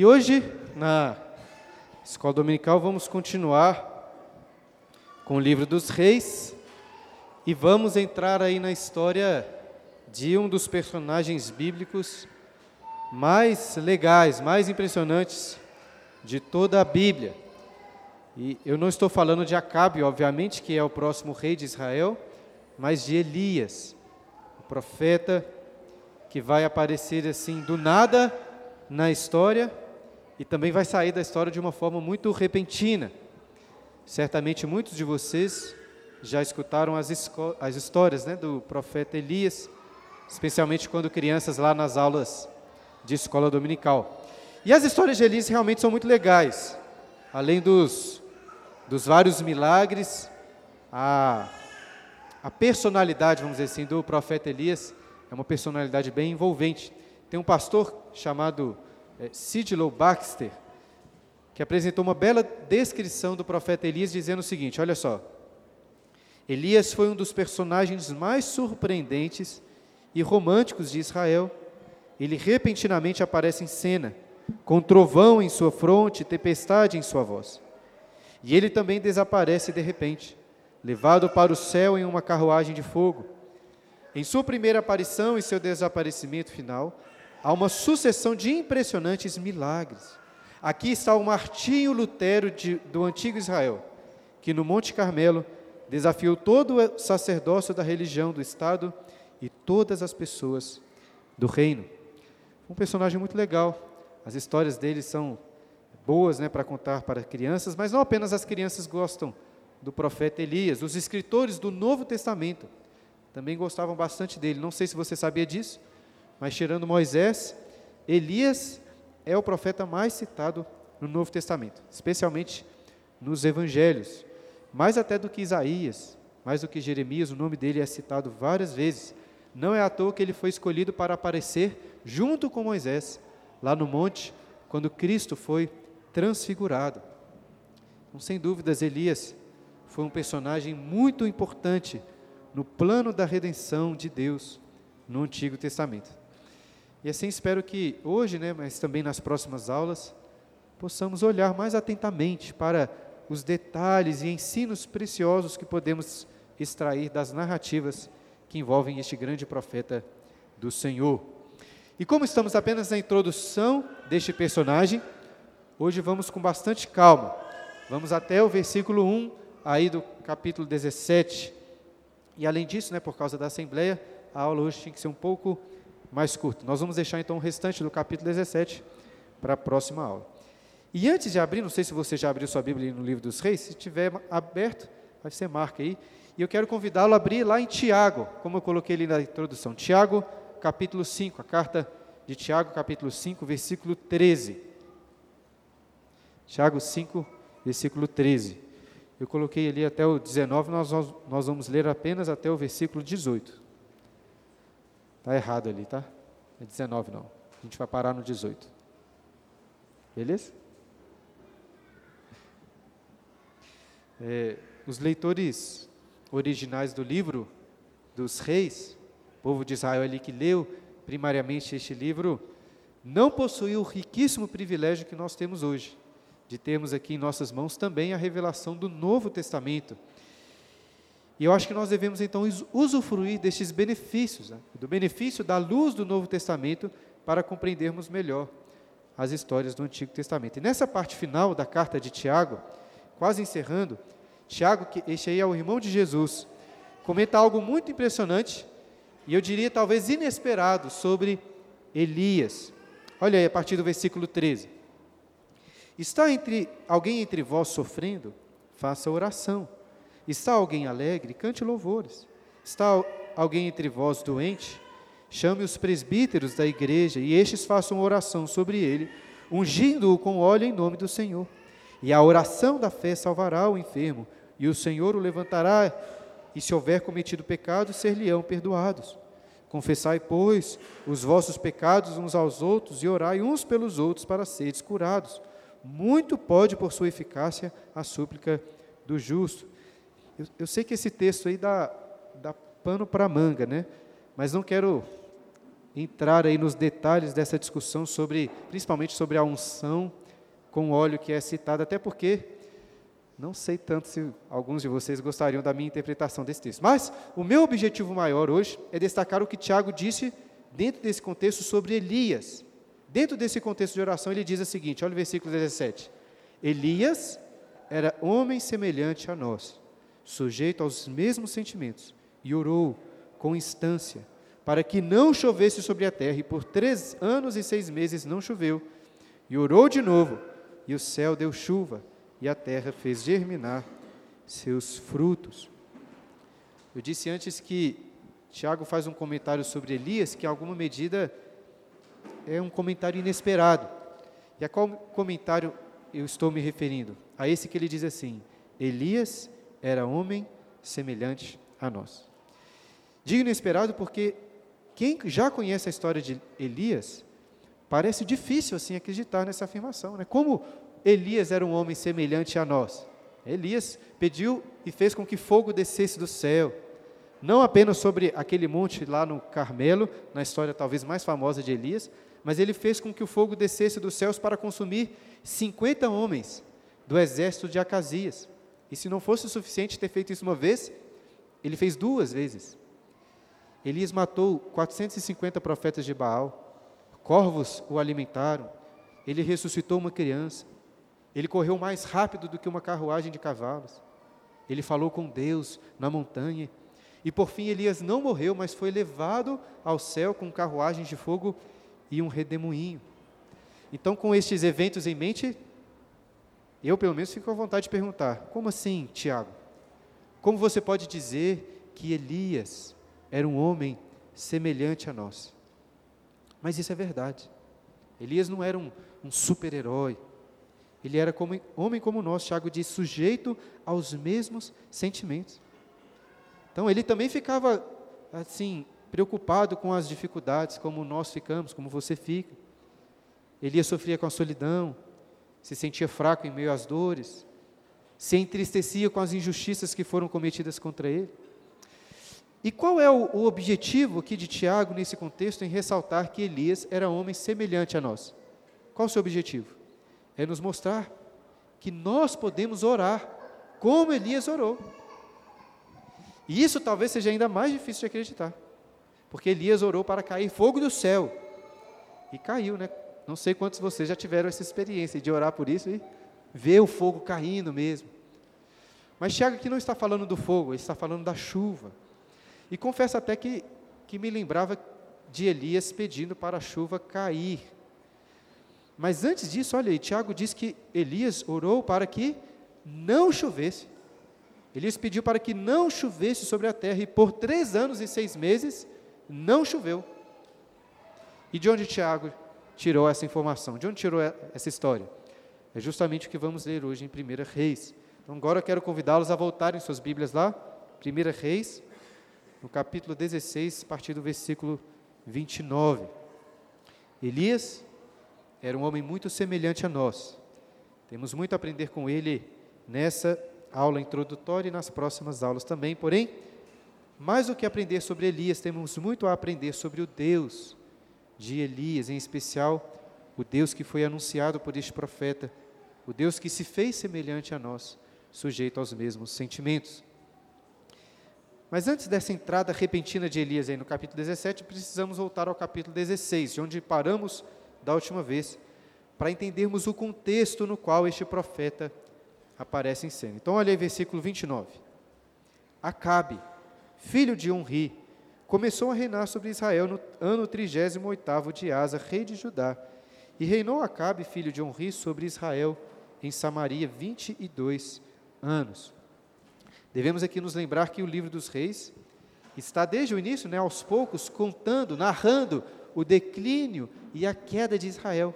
E hoje, na escola dominical, vamos continuar com o livro dos reis e vamos entrar aí na história de um dos personagens bíblicos mais legais, mais impressionantes de toda a Bíblia. E eu não estou falando de Acabe, obviamente, que é o próximo rei de Israel, mas de Elias, o profeta que vai aparecer assim do nada na história e também vai sair da história de uma forma muito repentina. Certamente muitos de vocês já escutaram as, as histórias né, do profeta Elias, especialmente quando crianças lá nas aulas de escola dominical. E as histórias de Elias realmente são muito legais. Além dos, dos vários milagres, a, a personalidade, vamos dizer assim, do profeta Elias é uma personalidade bem envolvente. Tem um pastor chamado Sidlow Baxter, que apresentou uma bela descrição do profeta Elias, dizendo o seguinte: olha só. Elias foi um dos personagens mais surpreendentes e românticos de Israel. Ele repentinamente aparece em cena, com trovão em sua fronte, tempestade em sua voz. E ele também desaparece de repente, levado para o céu em uma carruagem de fogo. Em sua primeira aparição e seu desaparecimento final, há uma sucessão de impressionantes milagres. Aqui está o Martinho Lutero de, do antigo Israel, que no Monte Carmelo desafiou todo o sacerdócio da religião do Estado e todas as pessoas do reino. Um personagem muito legal. As histórias dele são boas né, para contar para crianças, mas não apenas as crianças gostam do profeta Elias. Os escritores do Novo Testamento também gostavam bastante dele. Não sei se você sabia disso, mas tirando Moisés, Elias é o profeta mais citado no Novo Testamento, especialmente nos evangelhos. Mais até do que Isaías, mais do que Jeremias, o nome dele é citado várias vezes. Não é à toa que ele foi escolhido para aparecer junto com Moisés, lá no monte, quando Cristo foi transfigurado. Então, sem dúvidas, Elias foi um personagem muito importante no plano da redenção de Deus no Antigo Testamento. E assim espero que hoje, né, mas também nas próximas aulas, possamos olhar mais atentamente para os detalhes e ensinos preciosos que podemos extrair das narrativas que envolvem este grande profeta do Senhor. E como estamos apenas na introdução deste personagem, hoje vamos com bastante calma. Vamos até o versículo 1 aí do capítulo 17. E além disso, né, por causa da assembleia, a aula hoje tinha que ser um pouco mais curto. Nós vamos deixar então o restante do capítulo 17 para a próxima aula. E antes de abrir, não sei se você já abriu sua Bíblia no livro dos Reis, se tiver aberto, vai ser marca aí. E eu quero convidá-lo a abrir lá em Tiago, como eu coloquei ali na introdução. Tiago, capítulo 5, a carta de Tiago, capítulo 5, versículo 13. Tiago 5, versículo 13. Eu coloquei ali até o 19, nós, nós vamos ler apenas até o versículo 18. Está errado ali, tá? É 19 não. A gente vai parar no 18. Beleza? É, os leitores originais do livro dos reis, povo de Israel ali que leu primariamente este livro, não possuiu o riquíssimo privilégio que nós temos hoje, de termos aqui em nossas mãos também a revelação do Novo Testamento, e eu acho que nós devemos então usufruir destes benefícios, né? do benefício da luz do Novo Testamento, para compreendermos melhor as histórias do Antigo Testamento. E nessa parte final da carta de Tiago, quase encerrando, Tiago, que este aí é o irmão de Jesus, comenta algo muito impressionante e eu diria talvez inesperado sobre Elias. Olha aí a partir do versículo 13. Está entre alguém entre vós sofrendo? Faça oração. Está alguém alegre? Cante louvores. Está alguém entre vós doente? Chame os presbíteros da igreja e estes façam oração sobre ele, ungindo-o com óleo em nome do Senhor. E a oração da fé salvará o enfermo, e o Senhor o levantará, e se houver cometido pecado, ser-lhe-ão perdoados. Confessai, pois, os vossos pecados uns aos outros e orai uns pelos outros para seres curados. Muito pode, por sua eficácia, a súplica do justo. Eu, eu sei que esse texto aí dá, dá pano para manga, né? Mas não quero entrar aí nos detalhes dessa discussão sobre, principalmente sobre a unção com óleo que é citada, até porque não sei tanto se alguns de vocês gostariam da minha interpretação desse texto. Mas o meu objetivo maior hoje é destacar o que Tiago disse dentro desse contexto sobre Elias. Dentro desse contexto de oração, ele diz o seguinte: olha o versículo 17. Elias era homem semelhante a nós, sujeito aos mesmos sentimentos, e orou com instância para que não chovesse sobre a terra, e por três anos e seis meses não choveu. E orou de novo, e o céu deu chuva, e a terra fez germinar seus frutos. Eu disse antes que Tiago faz um comentário sobre Elias, que em alguma medida é um comentário inesperado. E a qual comentário eu estou me referindo? A esse que ele diz assim: Elias era homem semelhante a nós. Digo inesperado porque quem já conhece a história de Elias, parece difícil assim acreditar nessa afirmação. Né? Como Elias era um homem semelhante a nós? Elias pediu e fez com que fogo descesse do céu, não apenas sobre aquele monte lá no Carmelo, na história talvez mais famosa de Elias, mas ele fez com que o fogo descesse dos céus para consumir 50 homens do exército de Acasias. E se não fosse suficiente ter feito isso uma vez, ele fez duas vezes. Elias matou 450 profetas de Baal, corvos o alimentaram, ele ressuscitou uma criança, ele correu mais rápido do que uma carruagem de cavalos, ele falou com Deus na montanha, e por fim Elias não morreu, mas foi levado ao céu com carruagens de fogo e um redemoinho. Então, com estes eventos em mente, eu pelo menos fico à vontade de perguntar: como assim, Tiago? Como você pode dizer que Elias era um homem semelhante a nós. Mas isso é verdade. Elias não era um, um super-herói. Ele era como, homem como nós, Tiago diz, sujeito aos mesmos sentimentos. Então ele também ficava assim, preocupado com as dificuldades, como nós ficamos, como você fica. Elias sofria com a solidão, se sentia fraco em meio às dores, se entristecia com as injustiças que foram cometidas contra ele. E qual é o, objetivo aqui de Tiago nesse contexto em ressaltar que Elias era homem semelhante a nós? Qual o seu objetivo? É nos mostrar que nós podemos orar como Elias orou. E isso talvez seja ainda mais difícil de acreditar. Porque Elias orou para cair fogo do céu. E caiu, né? Não sei quantos de vocês já tiveram essa experiência de orar por isso e ver o fogo caindo mesmo. Mas Tiago aqui não está falando do fogo, ele está falando da chuva. E confesso até que, que me lembrava de Elias pedindo para a chuva cair. Mas antes disso, olha aí, Tiago diz que Elias orou para que não chovesse. Elias pediu para que não chovesse sobre a terra, e por três anos e seis meses não choveu. E de onde Tiago tirou essa informação? De onde tirou essa história? É justamente o que vamos ler hoje em 1 Reis. Então agora eu quero convidá-los a voltarem suas Bíblias lá, 1 Reis, no capítulo 16, a partir do versículo 29. Elias era um homem muito semelhante a nós. Temos muito a aprender com ele nessa aula introdutória e nas próximas aulas também. Porém, mais do que aprender sobre Elias, temos muito a aprender sobre o Deus de Elias, em especial o Deus que foi anunciado por este profeta, o Deus que se fez semelhante a nós, sujeito aos mesmos sentimentos. Mas antes dessa entrada repentina de Elias aí no capítulo 17, precisamos voltar ao capítulo 16, de onde paramos da última vez, para entendermos o contexto no qual este profeta aparece em cena. Então, olha aí, versículo 29. Acabe, filho de Onri, começou a reinar sobre Israel no ano 38 de Asa, rei de Judá. E reinou Acabe, filho de Onri, sobre Israel em Samaria 22 anos. Devemos aqui nos lembrar que o livro dos reis está desde o início, né, aos poucos, contando, narrando o declínio e a queda de Israel.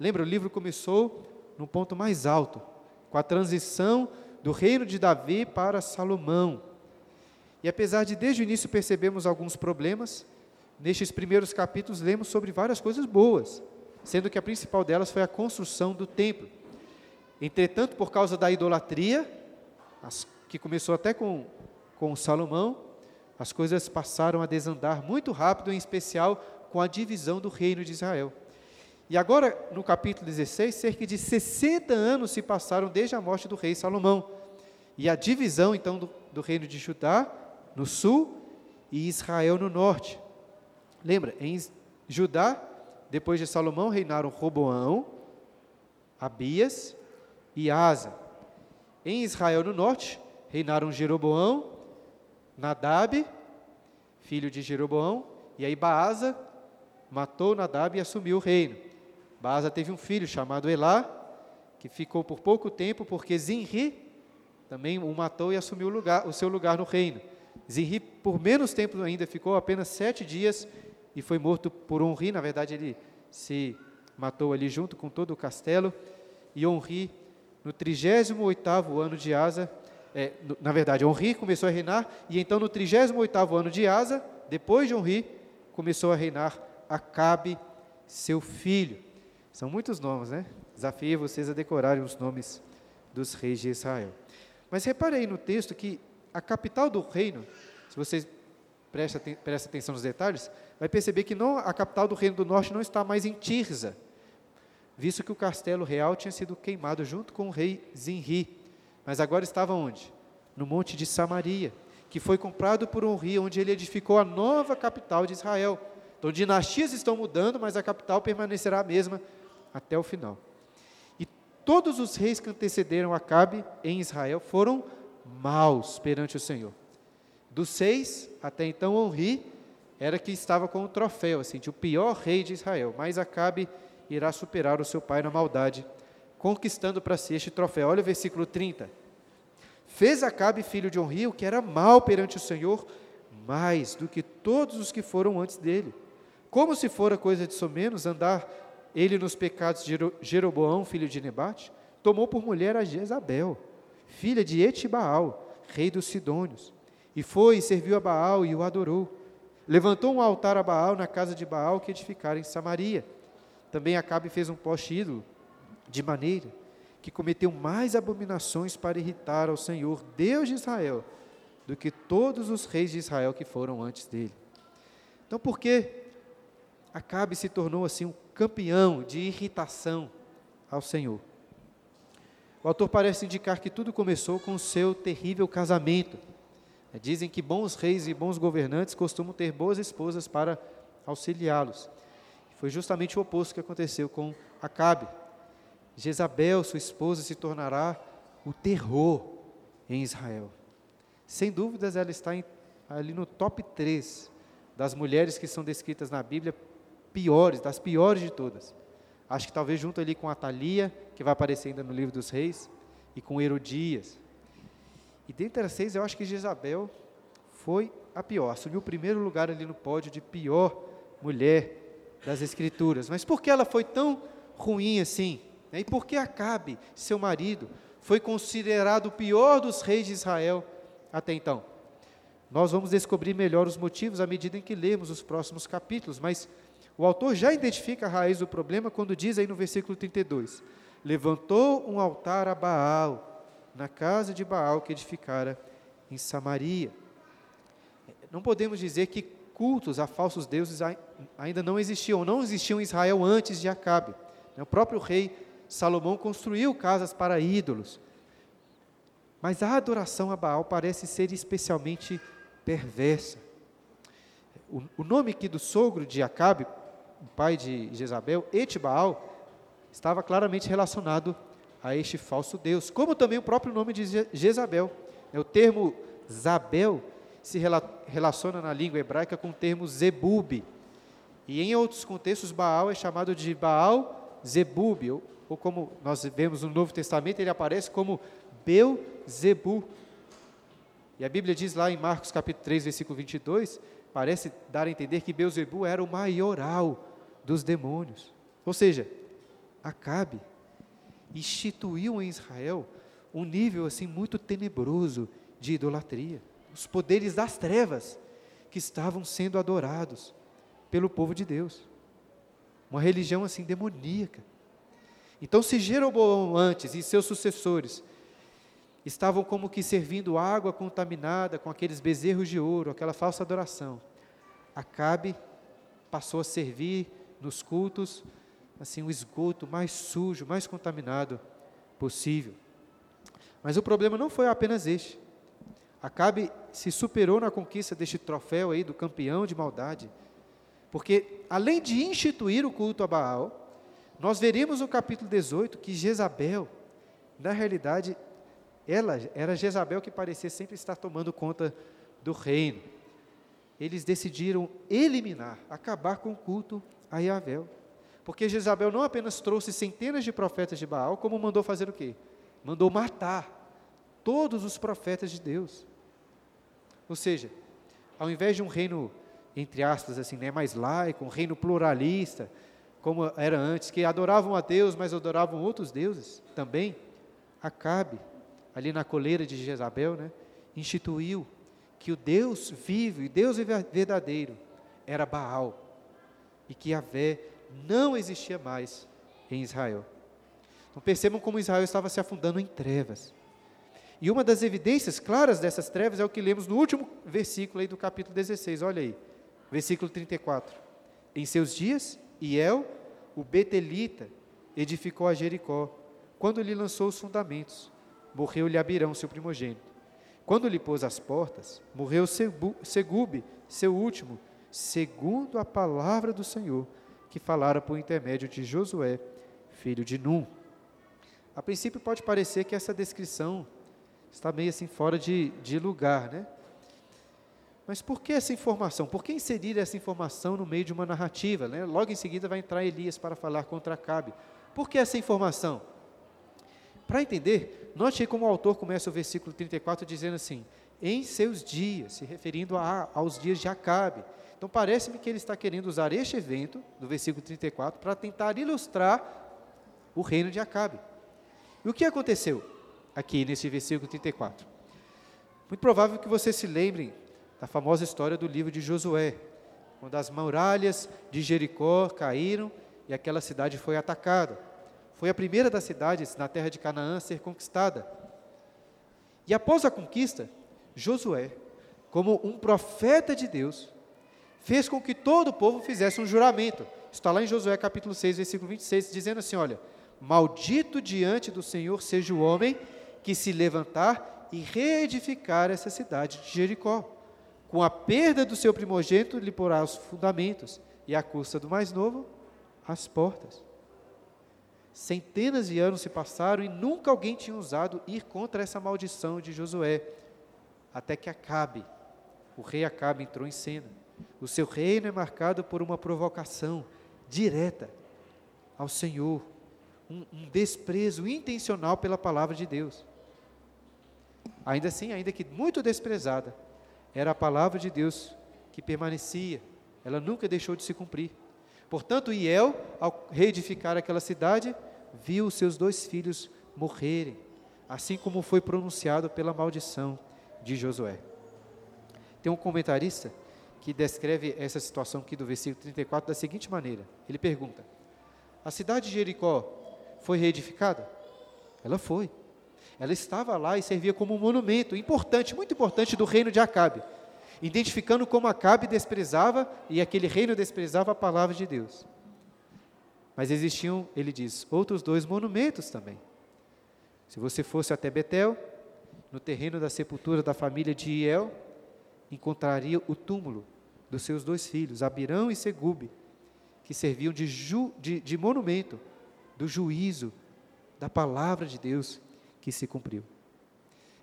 Lembra, o livro começou no ponto mais alto, com a transição do reino de Davi para Salomão. E apesar de desde o início percebermos alguns problemas, nestes primeiros capítulos lemos sobre várias coisas boas, sendo que a principal delas foi a construção do templo. Entretanto, por causa da idolatria, as que começou até com, com Salomão, as coisas passaram a desandar muito rápido, em especial com a divisão do reino de Israel. E agora, no capítulo 16, cerca de 60 anos se passaram desde a morte do rei Salomão. E a divisão, então, do, do reino de Judá no sul e Israel no norte. Lembra, em Judá, depois de Salomão, reinaram Roboão, Abias e Asa. Em Israel no norte, reinaram Jeroboão, Nadab, filho de Jeroboão, e aí Baasa matou Nadab e assumiu o reino. Baasa teve um filho chamado Elá, que ficou por pouco tempo, porque Zinri também o matou e assumiu o, lugar, o seu lugar no reino. Zinri, por menos tempo ainda, ficou apenas sete dias e foi morto por Onri. Na verdade, ele se matou ali junto com todo o castelo. E Onri, no 38º ano de Asa, é, na verdade, Onri começou a reinar, e então no 38º ano de Asa, depois de Onri, começou a reinar Acabe, seu filho. São muitos nomes, né? Desafio vocês a decorarem os nomes dos reis de Israel. Mas reparei no texto que a capital do reino, se vocês prestam atenção nos detalhes, vai perceber que não, a capital do reino do norte não está mais em Tirza, visto que o castelo real tinha sido queimado junto com o rei Zinri. Mas agora estava onde? No monte de Samaria, que foi comprado por um rei, onde ele edificou a nova capital de Israel. Então, dinastias estão mudando, mas a capital permanecerá a mesma até o final. E todos os reis que antecederam Acabe em Israel foram maus perante o Senhor. Dos seis, até então, Onri era que estava com o troféu, assim, de o pior rei de Israel. Mas Acabe irá superar o seu pai na maldade conquistando para si este troféu. Olha o versículo 30. Fez Acabe, filho de Onri, o que era mal perante o Senhor, mais do que todos os que foram antes dele. Como se fora coisa de somenos andar ele nos pecados de Jeroboão, filho de Nebate, tomou por mulher a Jezabel, filha de Etibaal, rei dos Sidônios, e foi e serviu a Baal e o adorou. Levantou um altar a Baal na casa de Baal que edificara em Samaria. Também Acabe fez um poste ídolo de maneira que cometeu mais abominações para irritar ao Senhor, Deus de Israel, do que todos os reis de Israel que foram antes dele. Então, por que Acabe se tornou assim um campeão de irritação ao Senhor? O autor parece indicar que tudo começou com o seu terrível casamento. Dizem que bons reis e bons governantes costumam ter boas esposas para auxiliá-los. Foi justamente o oposto que aconteceu com Acabe. Jezabel, sua esposa, se tornará o terror em Israel. Sem dúvidas, ela está em, ali no top 3 das mulheres que são descritas na Bíblia, piores, das piores de todas. Acho que talvez junto ali com a Thalia, que vai aparecer ainda no livro dos reis, e com Herodias. E dentre as seis, eu acho que Jezabel foi a pior, assumiu o primeiro lugar ali no pódio de pior mulher das Escrituras. Mas por que ela foi tão ruim assim? E por que Acabe, seu marido, foi considerado o pior dos reis de Israel até então? Nós vamos descobrir melhor os motivos à medida em que lemos os próximos capítulos, mas o autor já identifica a raiz do problema quando diz aí no versículo 32: Levantou um altar a Baal, na casa de Baal que edificara em Samaria. Não podemos dizer que cultos a falsos deuses ainda não existiam, não existiam em Israel antes de Acabe. O próprio rei Salomão construiu casas para ídolos. Mas a adoração a Baal parece ser especialmente perversa. O, nome aqui do sogro de Acabe, pai de Jezabel, Etbaal, estava claramente relacionado a este falso Deus, como também o próprio nome de Jezabel. O termo Zabel se relaciona na língua hebraica com o termo Zebub. E em outros contextos, Baal é chamado de Baal Zebub, ou como nós vemos no Novo Testamento, ele aparece como Beuzebu. E a Bíblia diz lá em Marcos capítulo 3, versículo 22, parece dar a entender que Beuzebu era o maioral dos demônios. Ou seja, Acabe instituiu em Israel um nível assim muito tenebroso de idolatria. Os poderes das trevas que estavam sendo adorados pelo povo de Deus. Uma religião assim demoníaca. Então, se Jeroboão antes e seus sucessores estavam como que servindo água contaminada com aqueles bezerros de ouro, aquela falsa adoração, Acabe passou a servir nos cultos, assim, o esgoto mais sujo, mais contaminado possível. Mas o problema não foi apenas este. Acabe se superou na conquista deste troféu aí do campeão de maldade. Porque, além de instituir o culto a Baal, nós veremos no capítulo 18 que Jezabel, na realidade, ela era Jezabel que parecia sempre estar tomando conta do reino. Eles decidiram eliminar, acabar com o culto a Yahvé. Porque Jezabel não apenas trouxe centenas de profetas de Baal, como mandou fazer o quê? Mandou matar todos os profetas de Deus. Ou seja, ao invés de um reino, entre aspas, assim, né, mais laico, um reino pluralista, como era antes, que adoravam a Deus, mas adoravam outros deuses também, Acabe, ali na coleira de Jezabel, né, instituiu que o Deus vivo e Deus verdadeiro era Baal e que a Vé não existia mais em Israel. Então percebam como Israel estava se afundando em trevas. E uma das evidências claras dessas trevas é o que lemos no último versículo aí do capítulo 16, olha aí, versículo 34. Em seus dias, Iel, o Betelita, edificou a Jericó, quando lhe lançou os fundamentos, morreu-lhe Abirão, seu primogênito. Quando lhe pôs as portas, morreu Segube, seu último, segundo a palavra do Senhor, que falara por intermédio de Josué, filho de Num. A princípio pode parecer que essa descrição está meio assim fora de, de lugar, né? Mas por que essa informação? Por que inserir essa informação no meio de uma narrativa? Né? Logo em seguida vai entrar Elias para falar contra Acabe. Por que essa informação? Para entender, note como o autor começa o versículo 34 dizendo assim: em seus dias, se referindo a, aos dias de Acabe. Então parece-me que ele está querendo usar este evento, do versículo 34, para tentar ilustrar o reino de Acabe. E o que aconteceu? aqui nesse versículo 34. Muito provável que vocês se lembrem da famosa história do livro de Josué, quando as muralhas de Jericó caíram e aquela cidade foi atacada. Foi a primeira das cidades na terra de Canaã a ser conquistada. E após a conquista, Josué, como um profeta de Deus, fez com que todo o povo fizesse um juramento. Está lá em Josué capítulo 6, versículo 26, dizendo assim: Olha, maldito diante do Senhor seja o homem que se levantar e reedificar essa cidade de Jericó. Com a perda do seu primogênito, lhe porá os fundamentos, e à custa do mais novo, as portas. Centenas de anos se passaram e nunca alguém tinha usado ir contra essa maldição de Josué, até que Acabe, o rei Acabe entrou em cena. O seu reino é marcado por uma provocação direta ao Senhor, um, um desprezo intencional pela palavra de Deus. Ainda assim, ainda que muito desprezada, era a palavra de Deus que permanecia, ela nunca deixou de se cumprir. Portanto, Iel, ao reedificar aquela cidade, viu os seus dois filhos morrerem, assim como foi pronunciado pela maldição de Josué. Tem um comentarista que descreve essa situação aqui do versículo 34 da seguinte maneira: ele pergunta: A cidade de Jericó foi reedificada? Ela foi. Ela estava lá e servia como um monumento importante, muito importante do reino de Acabe, identificando como Acabe desprezava e aquele reino desprezava a palavra de Deus. Mas existiam, ele diz, outros dois monumentos também. Se você fosse até Betel, no terreno da sepultura da família de Iel, encontraria o túmulo dos seus dois filhos, Abirão e Segube, que serviam de, ju, de, de monumento do juízo da palavra de Deus que se cumpriu.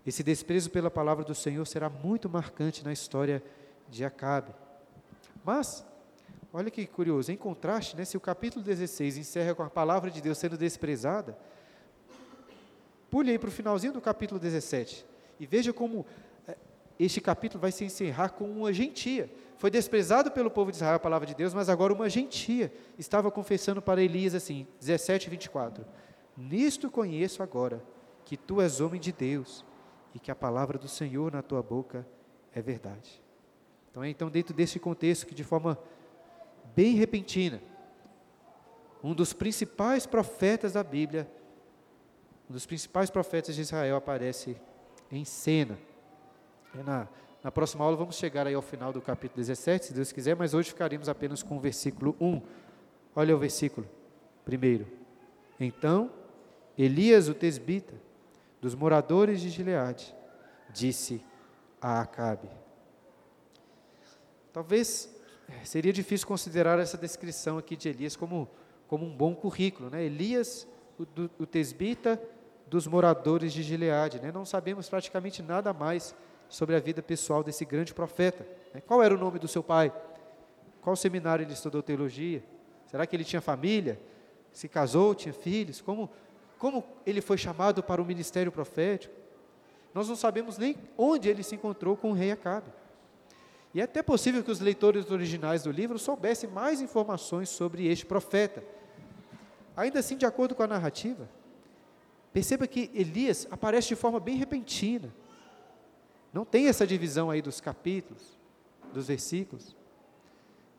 Esse desprezo pela palavra do Senhor será muito marcante na história de Acabe. Mas, olha que curioso, em contraste, né, se o capítulo 16 encerra com a palavra de Deus sendo desprezada, pule aí para o finalzinho do capítulo 17 e veja como é, este capítulo vai se encerrar com uma gentia. Foi desprezado pelo povo de Israel a palavra de Deus, mas agora uma gentia estava confessando para Elias assim, 17, 24: Nisto conheço agora que tu és homem de Deus e que a palavra do Senhor na tua boca é verdade. Então é então dentro desse contexto que de forma bem repentina, um dos principais profetas da Bíblia, um dos principais profetas de Israel aparece em cena. É na, Na próxima aula vamos chegar aí ao final do capítulo 17, se Deus quiser, mas hoje ficaremos apenas com o versículo 1. Olha o versículo primeiro. Então, Elias, o tesbita, dos moradores de Gileade, disse a Acabe. Talvez eh, seria difícil considerar essa descrição aqui de Elias como, como um bom currículo. Né? Elias, o, do, o tesbita dos moradores de Gileade. Né? Não sabemos praticamente nada mais sobre a vida pessoal desse grande profeta. Né? Qual era o nome do seu pai? Qual seminário ele estudou teologia? Será que ele tinha família? Se casou, tinha filhos? Como, como ele foi chamado para o ministério profético? Nós não sabemos nem onde ele se encontrou com o rei Acabe. E é até possível que os leitores originais do livro soubessem mais informações sobre este profeta. Ainda assim, de acordo com a narrativa, perceba que Elias aparece de forma bem repentina. Não tem essa divisão aí dos capítulos, dos versículos.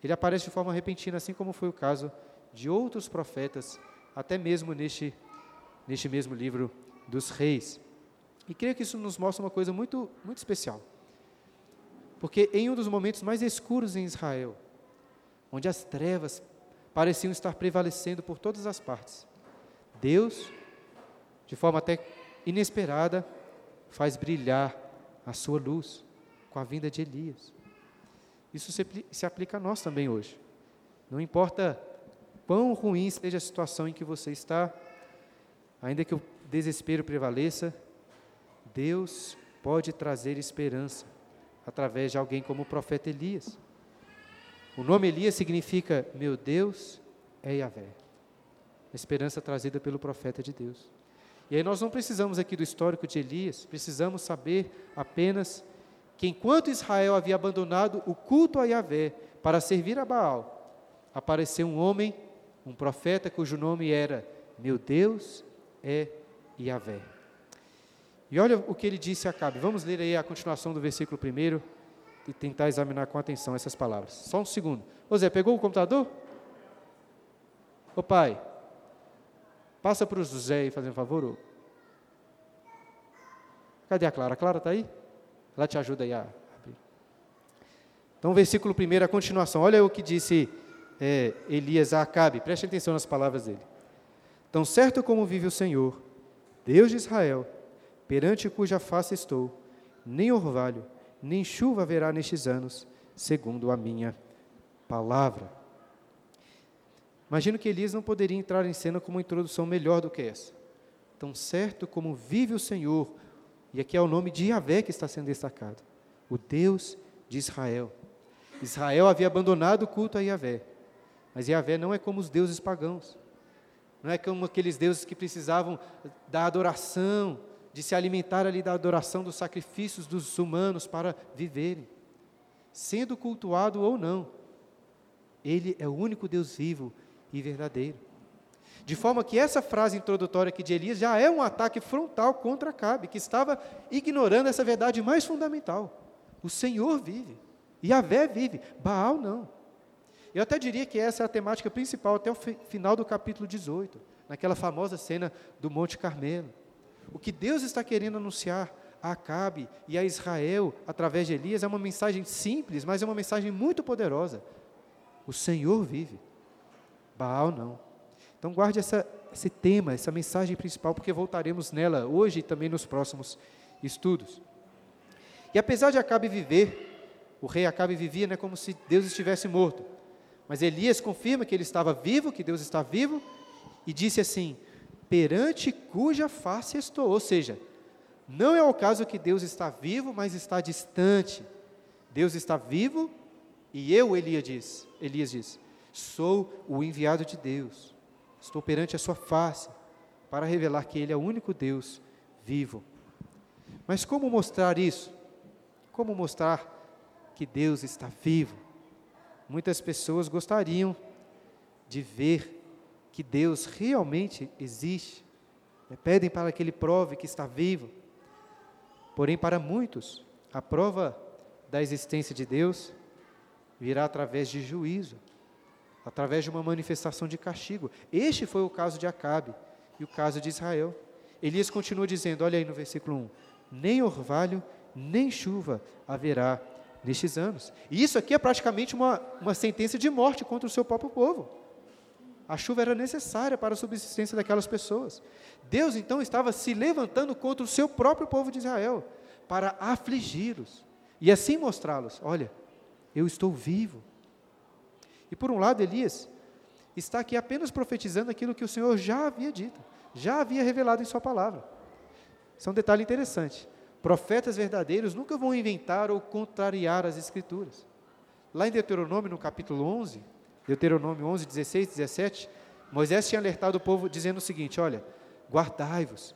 Ele aparece de forma repentina, assim como foi o caso de outros profetas, até mesmo neste, neste mesmo livro dos reis. E creio que isso nos mostra uma coisa muito, muito especial. Porque em um dos momentos mais escuros em Israel, onde as trevas pareciam estar prevalecendo por todas as partes, Deus, de forma até inesperada, faz brilhar a sua luz com a vinda de Elias. Isso se, se aplica a nós também hoje. Não importa quão ruim seja a situação em que você está, ainda que o desespero prevaleça, Deus pode trazer esperança através de alguém como o profeta Elias. O nome Elias significa meu Deus é Yahvé. A esperança trazida pelo profeta de Deus. E aí nós não precisamos aqui do histórico de Elias, precisamos saber apenas que enquanto Israel havia abandonado o culto a Yahvé para servir a Baal, apareceu um homem, um profeta cujo nome era Meu Deus é Yahvé. E olha o que ele disse a Acabe. Vamos ler aí a continuação do versículo primeiro e tentar examinar com atenção essas palavras. Só um segundo. Ô Zé, pegou o computador? Ô pai, passa para o José aí, fazendo um favor. Cadê a Clara? A Clara está aí? Ela te ajuda aí a abrir. Então, versículo primeiro, a continuação. Olha o que disse é, Elias a Acabe. Preste atenção nas palavras dele. Tão certo como vive o Senhor, Deus de Israel, perante cuja face estou, nem orvalho, nem chuva haverá nestes anos, segundo a minha palavra. Imagino que Elias não poderia entrar em cena com uma introdução melhor do que essa. Tão certo como vive o Senhor, e aqui é o nome de Yahvé que está sendo destacado, o Deus de Israel. Israel havia abandonado o culto a Yahvé, mas Yahvé não é como os deuses pagãos, não é como aqueles deuses que precisavam da adoração, de se alimentar ali da adoração dos sacrifícios dos humanos para viverem. Sendo cultuado ou não, Ele é o único Deus vivo e verdadeiro. De forma que essa frase introdutória aqui de Elias já é um ataque frontal contra Acabe, que estava ignorando essa verdade mais fundamental. O Senhor vive, e Yahvé vive, Baal não. Eu até diria que essa é a temática principal até o final do capítulo 18, naquela famosa cena do Monte Carmelo. O que Deus está querendo anunciar a Acabe e a Israel através de Elias é uma mensagem simples, mas é uma mensagem muito poderosa. O Senhor vive, Baal não. Então guarde essa, esse tema, essa mensagem principal, porque voltaremos nela hoje e também nos próximos estudos. E apesar de Acabe viver, o rei Acabe vivia né, como se Deus estivesse morto. Mas Elias confirma que ele estava vivo, que Deus está vivo, e disse assim: perante cuja face estou. Ou seja, não é o caso que Deus está vivo, mas está distante. Deus está vivo e eu, Elias diz, Elias diz, sou o enviado de Deus. Estou perante a sua face para revelar que Ele é o único Deus vivo. Mas como mostrar isso? Como mostrar que Deus está vivo? Muitas pessoas gostariam de ver que Deus realmente existe. Né? Pedem para que Ele prove que está vivo. Porém, para muitos, a prova da existência de Deus virá através de juízo, através de uma manifestação de castigo. Este foi o caso de Acabe e o caso de Israel. Elias continua dizendo, olha aí no versículo 1: Nem orvalho, nem chuva haverá nestes anos. E isso aqui é praticamente uma, uma sentença de morte contra o seu próprio povo. A chuva era necessária para a subsistência daquelas pessoas. Deus então estava se levantando contra o seu próprio povo de Israel para afligi-los e assim mostrá-los: olha, eu estou vivo. E por um lado, Elias está aqui apenas profetizando aquilo que o Senhor já havia dito, já havia revelado em Sua palavra. Isso é um detalhe interessante. Profetas verdadeiros nunca vão inventar ou contrariar as Escrituras. Lá em Deuteronômio, no capítulo 11, Deuteronômio 11, 16, 17, Moisés tinha alertado o povo dizendo o seguinte: Olha, guardai-vos,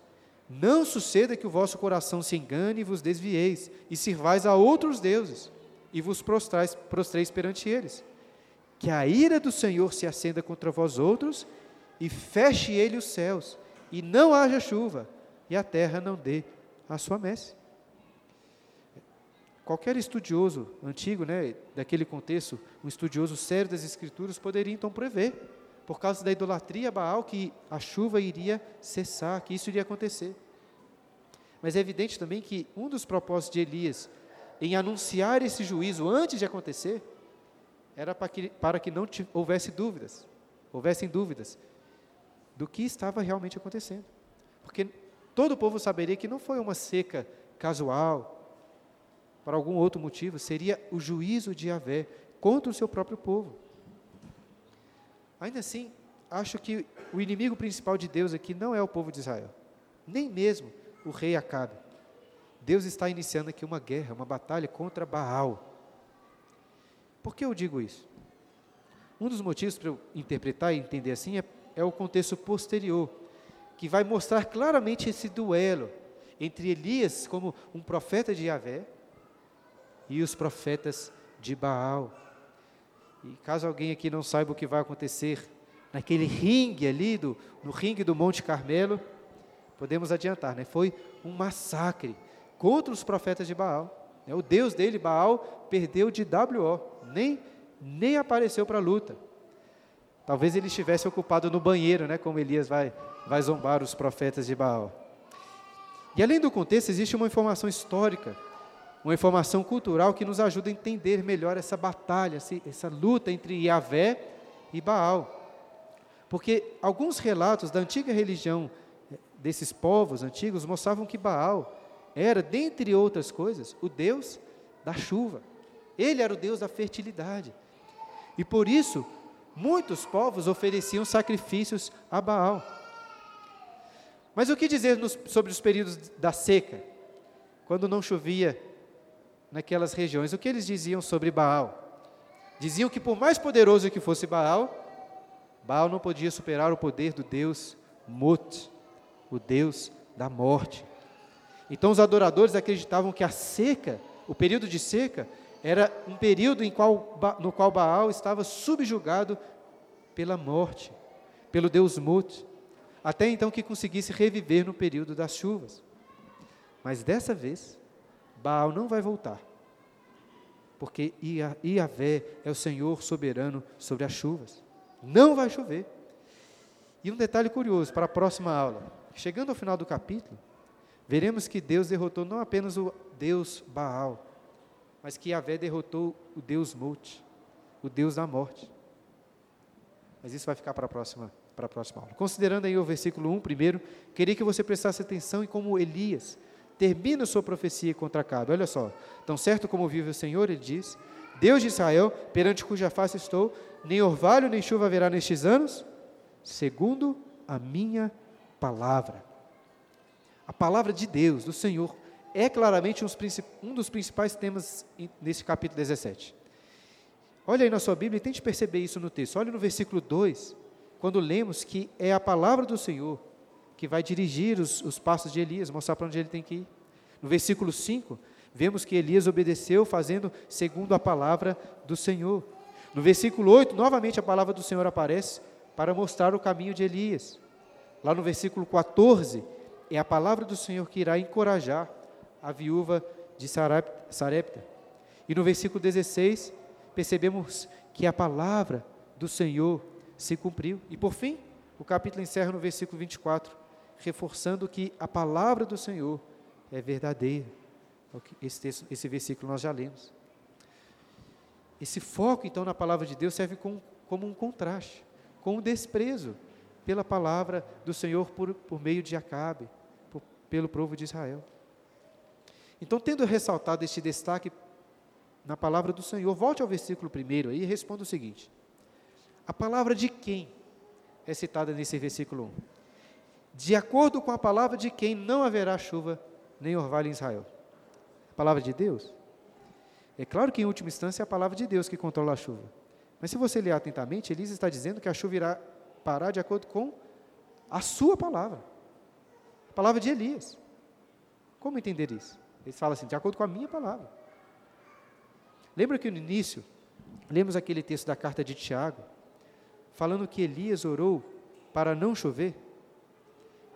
não suceda que o vosso coração se engane e vos desvieis, e sirvais a outros deuses, e vos prostrais, prostreis perante eles. Que a ira do Senhor se acenda contra vós outros, e feche ele os céus, e não haja chuva, e a terra não dê a sua messe. Qualquer estudioso antigo, né, daquele contexto, um estudioso sério das Escrituras, poderia então prever, por causa da idolatria Baal, que a chuva iria cessar, que isso iria acontecer. Mas é evidente também que um dos propósitos de Elias em anunciar esse juízo antes de acontecer era para que, para que não houvesse dúvidas, houvessem dúvidas do que estava realmente acontecendo. Porque todo o povo saberia que não foi uma seca casual, por algum outro motivo, seria o juízo de Yahvé contra o seu próprio povo. Ainda assim, acho que o inimigo principal de Deus aqui não é o povo de Israel, nem mesmo o rei Acabe. Deus está iniciando aqui uma guerra, uma batalha contra Baal. Por que eu digo isso? Um dos motivos para eu interpretar e entender assim é, é o contexto posterior que vai mostrar claramente esse duelo entre Elias, como um profeta de Yahvé, e os profetas de Baal. E caso alguém aqui não saiba o que vai acontecer naquele ringue ali, do, no ringue do Monte Carmelo, podemos adiantar, né? foi um massacre contra os profetas de Baal. Né? O Deus dele, Baal, perdeu de WO, nem, nem apareceu para a luta. Talvez ele estivesse ocupado no banheiro, né, como Elias vai, vai zombar os profetas de Baal. E além do contexto, existe uma informação histórica, uma informação cultural que nos ajuda a entender melhor essa batalha, essa luta entre Yahvé e Baal. Porque alguns relatos da antiga religião eh, desses povos antigos mostravam que Baal era, dentre outras coisas, o deus da chuva. Ele era o deus da fertilidade. E por isso, muitos povos ofereciam sacrifícios a Baal. Mas o que dizer nos, sobre os períodos da seca, quando não chovia naquelas regiões? O que eles diziam sobre Baal? Diziam que por mais poderoso que fosse Baal, Baal não podia superar o poder do Deus Mut, o Deus da morte. Então os adoradores acreditavam que a seca, o período de seca, era um período qual, no qual Baal estava subjugado pela morte, pelo Deus Mut até então que conseguisse reviver no período das chuvas. Mas dessa vez, Baal não vai voltar, porque Iavé é o Senhor soberano sobre as chuvas. Não vai chover. E um detalhe curioso para a próxima aula: chegando ao final do capítulo, veremos que Deus derrotou não apenas o Deus Baal, mas que Iavé derrotou o Deus Mut, o Deus da morte. Mas isso vai ficar para a próxima para a próxima aula. Considerando aí o versículo 1 primeiro, queria que você prestasse atenção em como Elias termina sua profecia contra Acabe. Olha só, tão certo como vive o Senhor, ele diz, Deus de Israel, perante cuja face estou, nem orvalho nem chuva haverá nestes anos, segundo a minha palavra. A palavra de Deus, do Senhor, é claramente um dos principais temas nesse capítulo 17. Olha aí na sua Bíblia e tente perceber isso no texto. Olha no versículo 2 quando lemos que é a palavra do Senhor que vai dirigir os, os passos de Elias, mostrar para onde ele tem que ir. No versículo 5, vemos que Elias obedeceu fazendo segundo a palavra do Senhor. No versículo 8, novamente a palavra do Senhor aparece para mostrar o caminho de Elias. Lá no versículo 14, é a palavra do Senhor que irá encorajar a viúva de Sarepta. E no versículo 16, percebemos que a palavra do Senhor se cumpriu. E por fim, o capítulo encerra no versículo 24, reforçando que a palavra do Senhor é verdadeira. Esse, texto, esse versículo nós já lemos. Esse foco, então, na palavra de Deus serve como, como um contraste, com o desprezo pela palavra do Senhor por, por meio de Acabe, por, pelo povo de Israel. Então, tendo ressaltado este destaque na palavra do Senhor, volte ao versículo primeiro aí e responda o seguinte: a palavra de quem é citada nesse versículo 1? De acordo com a palavra de quem não haverá chuva nem orvalho em Israel. A palavra de Deus? É claro que, em última instância, é a palavra de Deus que controla a chuva. Mas se você ler atentamente, Elisa está dizendo que a chuva irá parar de acordo com a sua palavra. A palavra de Elias. Como entender isso? Ele fala assim, de acordo com a minha palavra. Lembra que no início, lemos aquele texto da carta de Tiago, falando que Elias orou para não chover?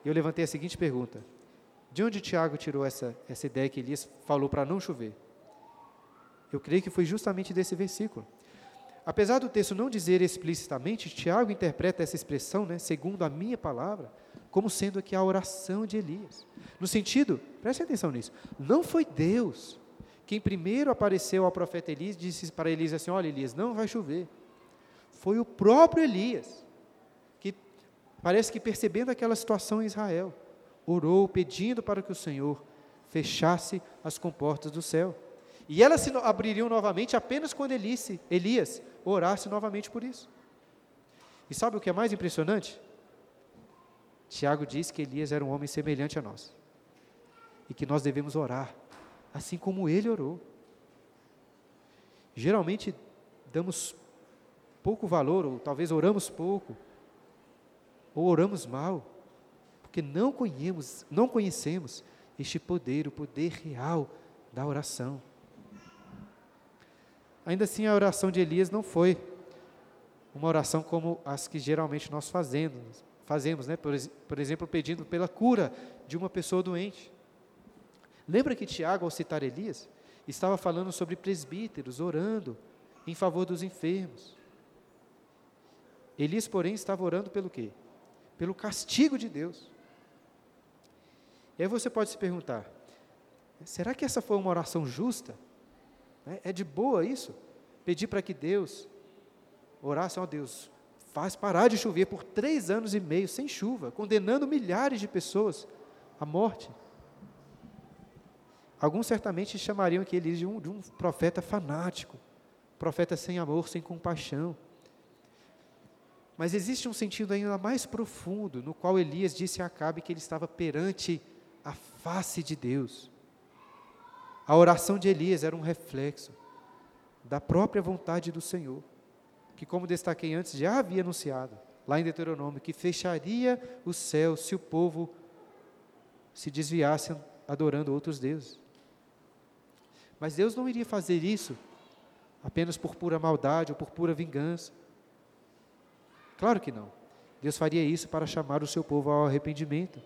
E eu levantei a seguinte pergunta: de onde Tiago tirou essa, essa ideia que Elias falou para não chover? Eu creio que foi justamente desse versículo. Apesar do texto não dizer explicitamente, Tiago interpreta essa expressão, né, segundo a minha palavra, como sendo aqui a oração de Elias. No sentido, preste atenção nisso, não foi Deus quem primeiro apareceu ao profeta Elias disse para Elias assim: Olha, Elias, não vai chover. Foi o próprio Elias que, parece que percebendo aquela situação em Israel, orou pedindo para que o Senhor fechasse as comportas do céu. E elas se abririam novamente apenas quando Elias, Elias orasse novamente por isso. E sabe o que é mais impressionante? Tiago diz que Elias era um homem semelhante a nós. E que nós devemos orar, assim como ele orou. Geralmente damos pouco valor, ou talvez oramos pouco, ou oramos mal, porque não conhecemos, não conhecemos este poder, o poder real da oração. Ainda assim, a oração de Elias não foi uma oração como as que geralmente nós fazemos, fazemos, né? por, por exemplo, pedindo pela cura de uma pessoa doente. Lembra que Tiago, ao citar Elias, estava falando sobre presbíteros orando em favor dos enfermos. Elias, porém, estava orando pelo quê? Pelo castigo de Deus. E aí você pode se perguntar: será que essa foi uma oração justa? Né? É de boa isso? Pedir para que Deus orasse, ó Deus, faz parar de chover por três anos e meio sem chuva, condenando milhares de pessoas à morte. Alguns certamente chamariam aquele de um, de um profeta fanático, profeta sem amor, sem compaixão. Mas existe um sentido ainda mais profundo, no qual Elias disse a Acabe que ele estava perante a face de Deus. A oração de Elias era um reflexo da própria vontade do Senhor, que, como destaquei antes, já havia anunciado, lá em Deuteronômio, que fecharia o céu se o povo se desviasse adorando outros deuses. Mas Deus não iria fazer isso apenas por pura maldade ou por pura vingança. Claro que não. Deus faria isso para chamar o seu povo ao arrependimento.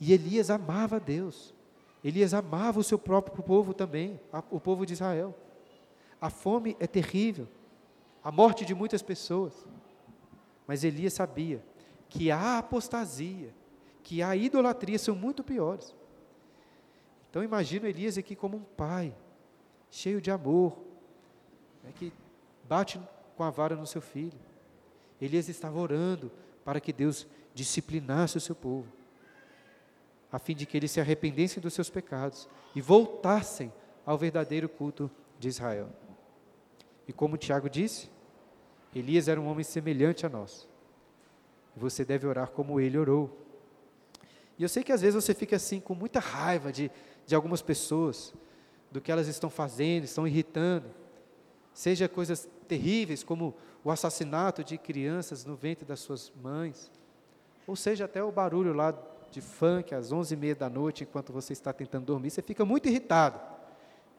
E Elias amava Deus. Elias amava o seu próprio povo também, o povo de Israel. A fome é terrível, a morte de muitas pessoas. Mas Elias sabia que a apostasia, que a idolatria são muito piores. Então imagino Elias aqui como um pai, cheio de amor, né, que bate com a vara no seu filho. Elias estava orando para que Deus disciplinasse o seu povo a fim de que eles se arrependessem dos seus pecados e voltassem ao verdadeiro culto de Israel. E como Tiago disse, Elias era um homem semelhante a nós. Você deve orar como ele orou. E eu sei que às vezes você fica assim com muita raiva de, de algumas pessoas, do que elas estão fazendo, estão irritando. Seja coisas terríveis como o assassinato de crianças no ventre das suas mães, ou seja até o barulho lá de funk às 11h30 da noite, enquanto você está tentando dormir, você fica muito irritado.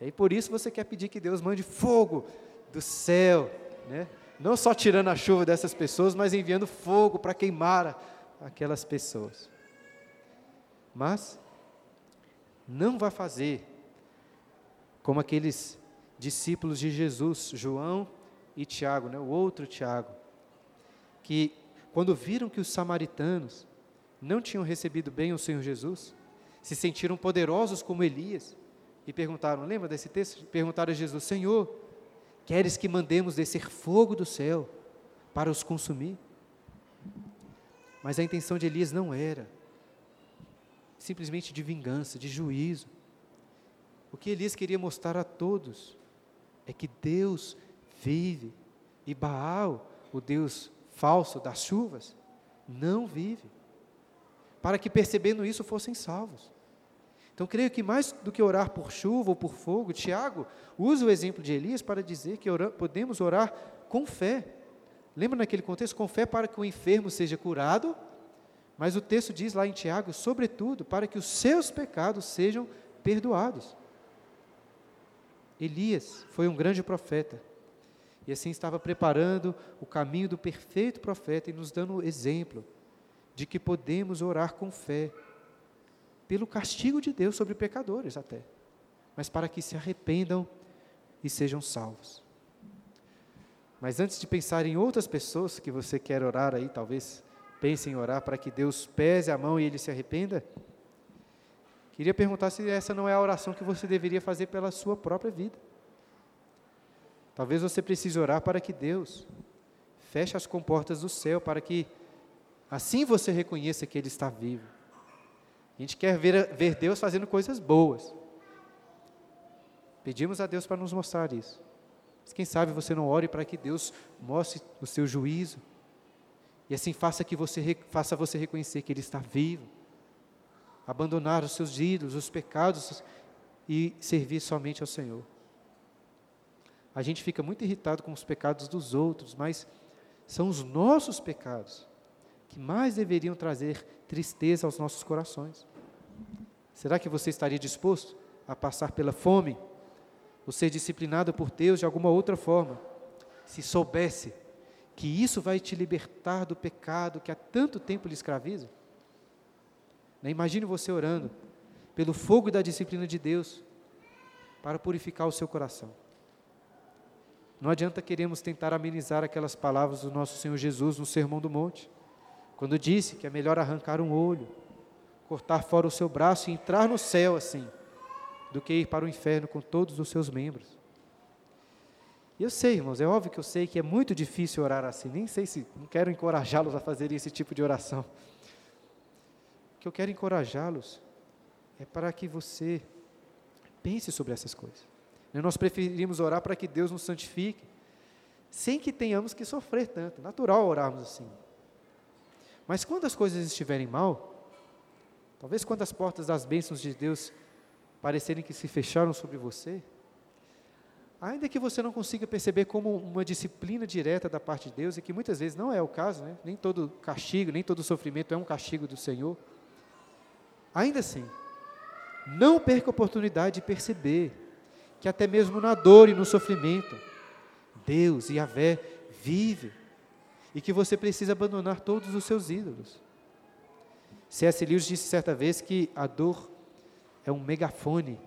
E aí, por isso você quer pedir que Deus mande fogo do céu, né? não só tirando a chuva dessas pessoas, mas enviando fogo para queimar aquelas pessoas. Mas não vai fazer como aqueles discípulos de Jesus, João e Tiago, né, o outro Tiago, que quando viram que os samaritanos não tinham recebido bem o Senhor Jesus, se sentiram poderosos como Elias, e perguntaram, lembra desse texto? Perguntaram a Jesus: Senhor, queres que mandemos descer fogo do céu para os consumir? Mas a intenção de Elias não era simplesmente de vingança, de juízo. O que Elias queria mostrar a todos é que Deus vive e Baal, o Deus falso das chuvas, não vive. Para que percebendo isso fossem salvos. Então, creio que mais do que orar por chuva ou por fogo, Tiago usa o exemplo de Elias para dizer que podemos orar com fé. Lembra naquele contexto? Com fé para que o enfermo seja curado, mas o texto diz lá em Tiago, sobretudo, para que os seus pecados sejam perdoados. Elias foi um grande profeta, e assim estava preparando o caminho do perfeito profeta e nos dando exemplo de que podemos orar com fé pelo castigo de Deus sobre pecadores até, mas para que se arrependam e sejam salvos. Mas antes de pensar em outras pessoas que você quer orar aí, talvez pense em orar para que Deus pese a mão e ele se arrependa. Queria perguntar se essa não é a oração que você deveria fazer pela sua própria vida. Talvez você precise orar para que Deus feche as comportas do céu, para que assim você reconheça que Ele está vivo a gente quer ver, ver Deus fazendo coisas boas. Pedimos a Deus para nos mostrar isso. Mas quem sabe você não ore para que Deus mostre o seu juízo. E assim faça que você faça você reconhecer que Ele está vivo. Abandonar os seus ídolos, os pecados e servir somente ao Senhor. A gente fica muito irritado com os pecados dos outros, mas são os nossos pecados que mais deveriam trazer tristeza aos nossos corações. Será que você estaria disposto a passar pela fome, ou ser disciplinado por Deus de alguma outra forma, se soubesse que isso vai te libertar do pecado que há tanto tempo lhe escraviza? Né, imagine você orando pelo fogo da disciplina de Deus para purificar o seu coração. Não adianta queremos tentar amenizar aquelas palavras do nosso Senhor Jesus no Sermão do Monte quando disse que é melhor arrancar um olho, cortar fora o seu braço e entrar no céu assim, do que ir para o inferno com todos os seus membros. E eu sei, irmãos, é óbvio que eu sei que é muito difícil orar assim, nem sei se, não quero encorajá-los a fazerem esse tipo de oração. O que eu quero encorajá-los é para que você pense sobre essas coisas. Nós preferimos orar para que Deus nos santifique, sem que tenhamos que sofrer tanto. Natural orarmos assim. Mas quando as coisas estiverem mal, talvez quando as portas das bênçãos de Deus parecerem que se fecharam sobre você, ainda que você não consiga perceber como uma disciplina direta da parte de Deus, e que muitas vezes não é o caso, né? nem todo castigo, nem todo sofrimento é um castigo do Senhor, ainda assim, não perca a oportunidade de perceber que até mesmo na dor e no sofrimento, Deus e a Vé vive e que você precisa abandonar todos os seus ídolos. C.S. Lewis disse certa vez que a dor é um megafone,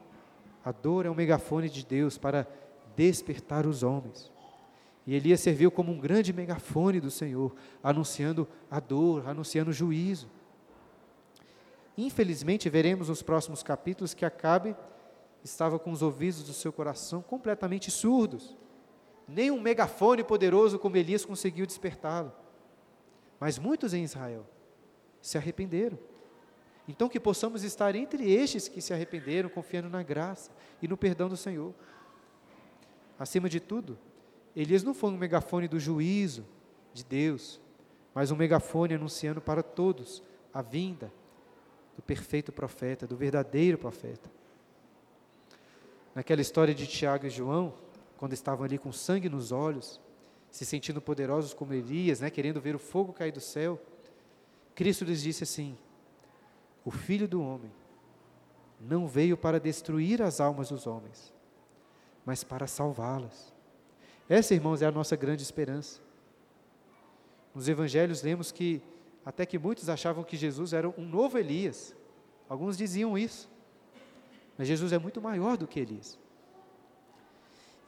a dor é um megafone de Deus para despertar os homens. E Elias serviu como um grande megafone do Senhor, anunciando a dor, anunciando o juízo. Infelizmente, veremos nos próximos capítulos que Acabe estava com os ouvidos do seu coração completamente surdos nem um megafone poderoso como Elias conseguiu despertá-lo. Mas muitos em Israel se arrependeram. Então, que possamos estar entre estes que se arrependeram, confiando na graça e no perdão do Senhor. Acima de tudo, Elias não foi um megafone do juízo de Deus, mas um megafone anunciando para todos a vinda do perfeito profeta, do verdadeiro profeta. Naquela história de Tiago e João, quando estavam ali com sangue nos olhos, se sentindo poderosos como Elias, né, querendo ver o fogo cair do céu, Cristo lhes disse assim: O Filho do Homem não veio para destruir as almas dos homens, mas para salvá-las. Essa, irmãos, é a nossa grande esperança. Nos evangelhos lemos que até que muitos achavam que Jesus era um novo Elias. Alguns diziam isso. Mas Jesus é muito maior do que Elias.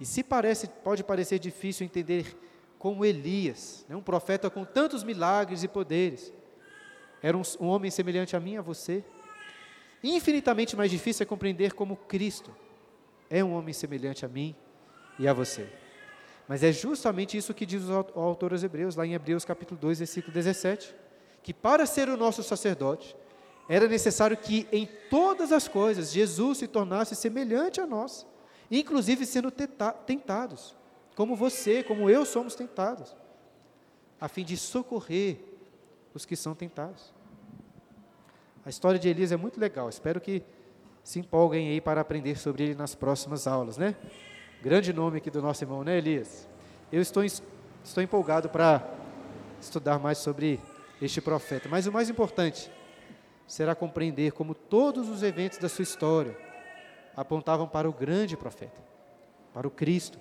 E se parece, pode parecer difícil entender como Elias, né, um profeta com tantos milagres e poderes, era um, um homem semelhante a mim, a você. Infinitamente mais difícil é compreender como Cristo, é um homem semelhante a mim e a você. Mas é justamente isso que diz o autor aos Hebreus, lá em Hebreus capítulo 2, versículo 17, que para ser o nosso sacerdote, era necessário que em todas as coisas Jesus se tornasse semelhante a nós, inclusive sendo tentados, como você, como eu somos tentados, a fim de socorrer os que são tentados. A história de Elias é muito legal, espero que se empolguem aí para aprender sobre ele nas próximas aulas, né? Grande nome aqui do nosso irmão, né, Elias? Eu estou, estou empolgado para estudar mais sobre este profeta. Mas o mais importante será compreender como todos os eventos da sua história apontavam para o grande profeta, para o Cristo.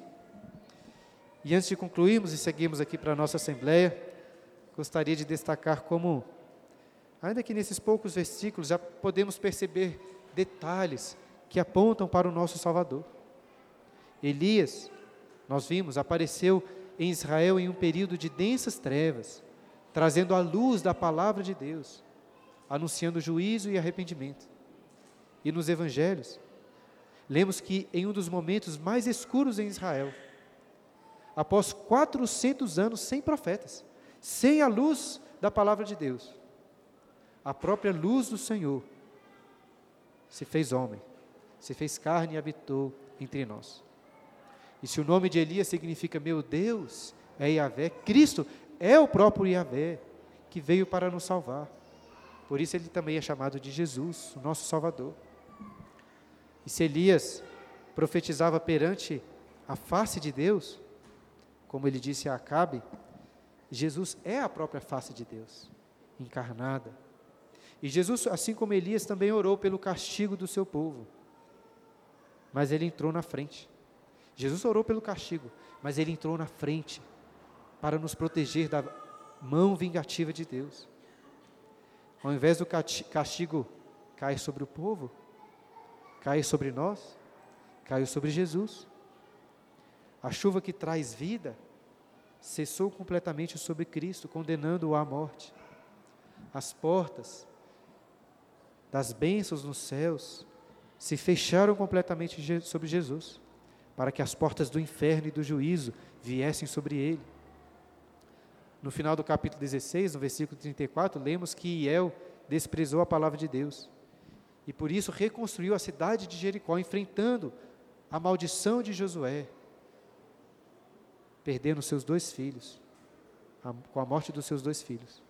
E antes de concluirmos e seguirmos aqui para a nossa assembleia, gostaria de destacar como, ainda que nesses poucos versículos, já podemos perceber detalhes que apontam para o nosso Salvador. Elias, nós vimos, apareceu em Israel em um período de densas trevas, trazendo a luz da palavra de Deus, anunciando juízo e arrependimento. E nos evangelhos, lemos que em um dos momentos mais escuros em Israel, após 400 anos sem profetas, sem a luz da palavra de Deus, a própria luz do Senhor se fez homem, se fez carne e habitou entre nós. E se o nome de Elias significa meu Deus, é Yahvé, Cristo é o próprio Yahvé que veio para nos salvar. Por isso ele também é chamado de Jesus, o nosso Salvador. E se Elias profetizava perante a face de Deus, como ele disse a Acabe, Jesus é a própria face de Deus, encarnada. E Jesus, assim como Elias, também orou pelo castigo do seu povo. Mas ele entrou na frente. Jesus orou pelo castigo, mas ele entrou na frente para nos proteger da mão vingativa de Deus. Ao invés do castigo cair sobre o povo, cair sobre nós, caiu sobre Jesus. A chuva que traz vida cessou completamente sobre Cristo, condenando-o à morte. As portas das bênçãos nos céus se fecharam completamente sobre Jesus para que as portas do inferno e do juízo viessem sobre ele. No final do capítulo 16, no versículo 34, lemos que Iel desprezou a palavra de Deus e por isso reconstruiu a cidade de Jericó, enfrentando a maldição de Josué, perdendo seus dois filhos, a, com a morte dos seus dois filhos.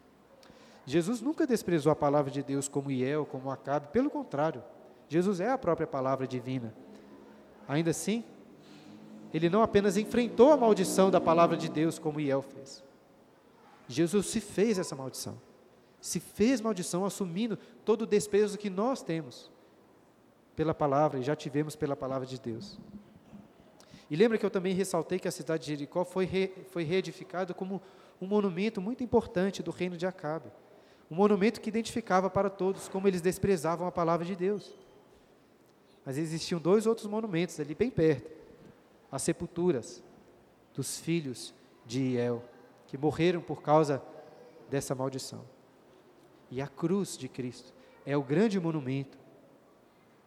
Jesus nunca desprezou a palavra de Deus como Iel, como Acabe, pelo contrário, Jesus é a própria palavra divina. Ainda assim, ele não apenas enfrentou a maldição da palavra de Deus, como Iel fez. Jesus se fez essa maldição. Se fez maldição assumindo todo o desprezo que nós temos pela palavra e já tivemos pela palavra de Deus. E lembra que eu também ressaltei que a cidade de Jericó foi, re, foi reedificada como um monumento muito importante do reino de Acabe. Um monumento que identificava para todos como eles desprezavam a palavra de Deus. Mas existiam dois outros monumentos ali bem perto as sepulturas dos filhos de Iel, que morreram por causa dessa maldição. E a cruz de Cristo é o grande monumento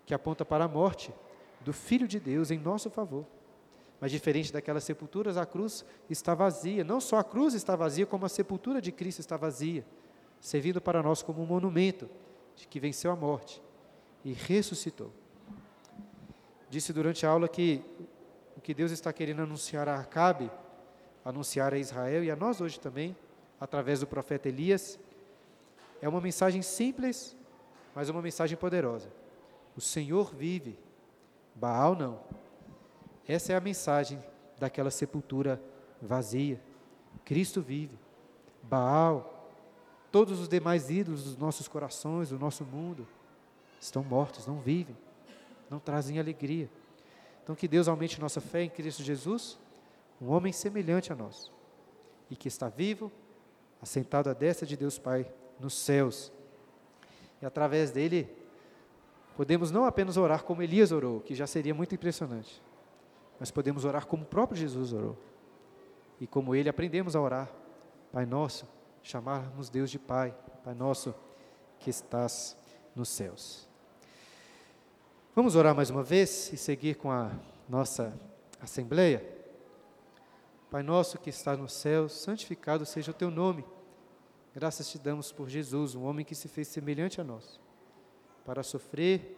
que aponta para a morte do Filho de Deus em nosso favor. Mas diferente daquelas sepulturas, a cruz está vazia. Não só a cruz está vazia, como a sepultura de Cristo está vazia, servindo para nós como um monumento de que venceu a morte e ressuscitou. Disse durante a aula que o que Deus está querendo anunciar a Acabe, anunciar a Israel e a nós hoje também, através do profeta Elias, é uma mensagem simples, mas uma mensagem poderosa. O Senhor vive, Baal não. Essa é a mensagem daquela sepultura vazia. Cristo vive. Baal, todos os demais ídolos dos nossos corações, do nosso mundo, estão mortos, não vivem, não trazem alegria. Então, que Deus aumente nossa fé em Cristo Jesus, um homem semelhante a nós, e que está vivo, assentado à destra de Deus Pai nos céus. E através dele, podemos não apenas orar como Elias orou, que já seria muito impressionante, mas podemos orar como o próprio Jesus orou. E como ele aprendemos a orar, Pai nosso, chamarmos Deus de Pai, Pai nosso que estás nos céus. Vamos orar mais uma vez e seguir com a nossa assembleia? Pai nosso que está no céu, santificado seja o teu nome. Graças te damos por Jesus, um homem que se fez semelhante a nós, para sofrer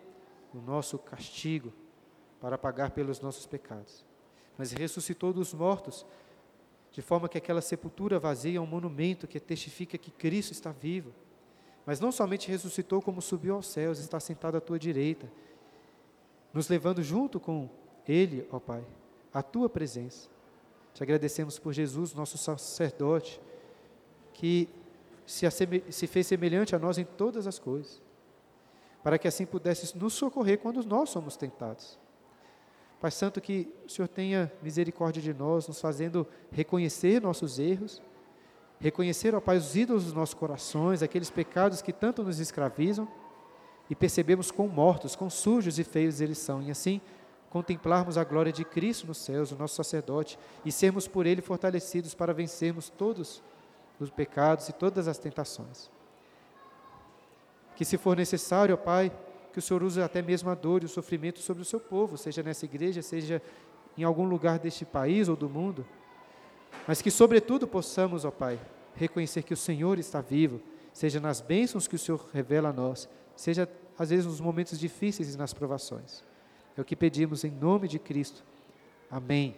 o nosso castigo, para pagar pelos nossos pecados. Mas ressuscitou dos mortos, de forma que aquela sepultura vazia é um monumento que testifica que Cristo está vivo. Mas não somente ressuscitou, como subiu aos céus, está sentado à tua direita nos levando junto com Ele, ó Pai, à Tua presença. Te agradecemos por Jesus, nosso sacerdote, que se, se fez semelhante a nós em todas as coisas, para que assim pudesse nos socorrer quando nós somos tentados. Pai Santo, que o Senhor tenha misericórdia de nós, nos fazendo reconhecer nossos erros, reconhecer, ó Pai, os ídolos dos nossos corações, aqueles pecados que tanto nos escravizam, e percebemos quão mortos, quão sujos e feios eles são, e assim contemplarmos a glória de Cristo nos céus, o nosso sacerdote, e sermos por ele fortalecidos para vencermos todos os pecados e todas as tentações. Que se for necessário, ó Pai, que o Senhor use até mesmo a dor e o sofrimento sobre o seu povo, seja nessa igreja, seja em algum lugar deste país ou do mundo, mas que, sobretudo, possamos, ó Pai, reconhecer que o Senhor está vivo, seja nas bênçãos que o Senhor revela a nós, seja às vezes nos momentos difíceis e nas provações. É o que pedimos em nome de Cristo. Amém.